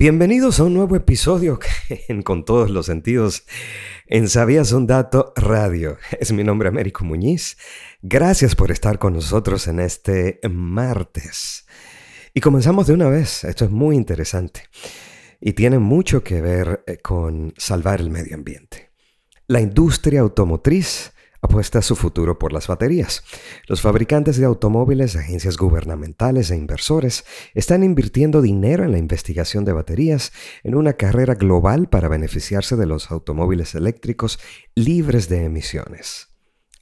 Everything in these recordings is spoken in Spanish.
Bienvenidos a un nuevo episodio en Con todos los sentidos en Sabías un Dato Radio. Es mi nombre Américo Muñiz. Gracias por estar con nosotros en este martes. Y comenzamos de una vez. Esto es muy interesante y tiene mucho que ver eh, con salvar el medio ambiente. La industria automotriz apuesta su futuro por las baterías. Los fabricantes de automóviles, agencias gubernamentales e inversores están invirtiendo dinero en la investigación de baterías en una carrera global para beneficiarse de los automóviles eléctricos libres de emisiones.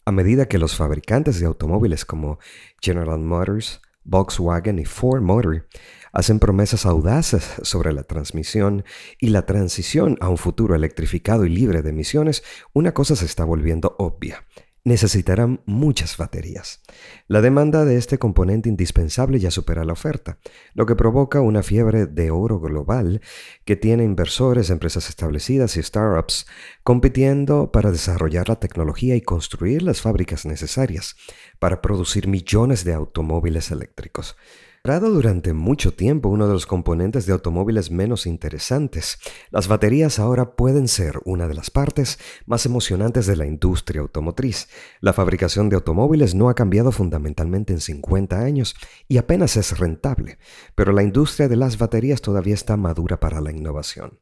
A medida que los fabricantes de automóviles como General Motors, Volkswagen y Ford Motor hacen promesas audaces sobre la transmisión y la transición a un futuro electrificado y libre de emisiones, una cosa se está volviendo obvia. Necesitarán muchas baterías. La demanda de este componente indispensable ya supera la oferta, lo que provoca una fiebre de oro global que tiene inversores, empresas establecidas y startups compitiendo para desarrollar la tecnología y construir las fábricas necesarias para producir millones de automóviles eléctricos durante mucho tiempo uno de los componentes de automóviles menos interesantes, las baterías ahora pueden ser una de las partes más emocionantes de la industria automotriz. La fabricación de automóviles no ha cambiado fundamentalmente en 50 años y apenas es rentable, pero la industria de las baterías todavía está madura para la innovación.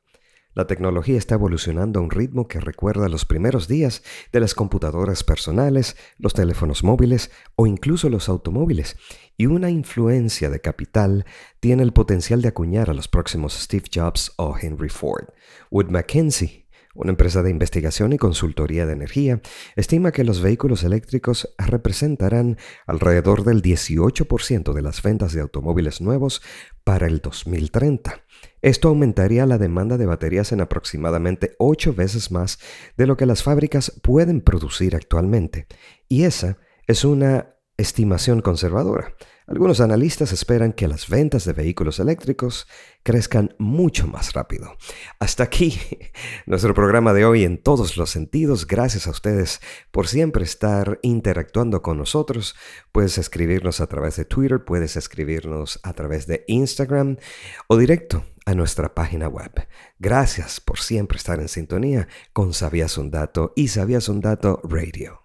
La tecnología está evolucionando a un ritmo que recuerda los primeros días de las computadoras personales, los teléfonos móviles o incluso los automóviles, y una influencia de capital tiene el potencial de acuñar a los próximos Steve Jobs o Henry Ford. Wood Mackenzie, una empresa de investigación y consultoría de energía, estima que los vehículos eléctricos representarán alrededor del 18% de las ventas de automóviles nuevos para el 2030. Esto aumentaría la demanda de baterías en aproximadamente 8 veces más de lo que las fábricas pueden producir actualmente. Y esa es una estimación conservadora. Algunos analistas esperan que las ventas de vehículos eléctricos crezcan mucho más rápido. Hasta aquí nuestro programa de hoy en todos los sentidos. Gracias a ustedes por siempre estar interactuando con nosotros. Puedes escribirnos a través de Twitter, puedes escribirnos a través de Instagram o directo a nuestra página web. Gracias por siempre estar en sintonía con Sabías un Dato y Sabías un Dato Radio.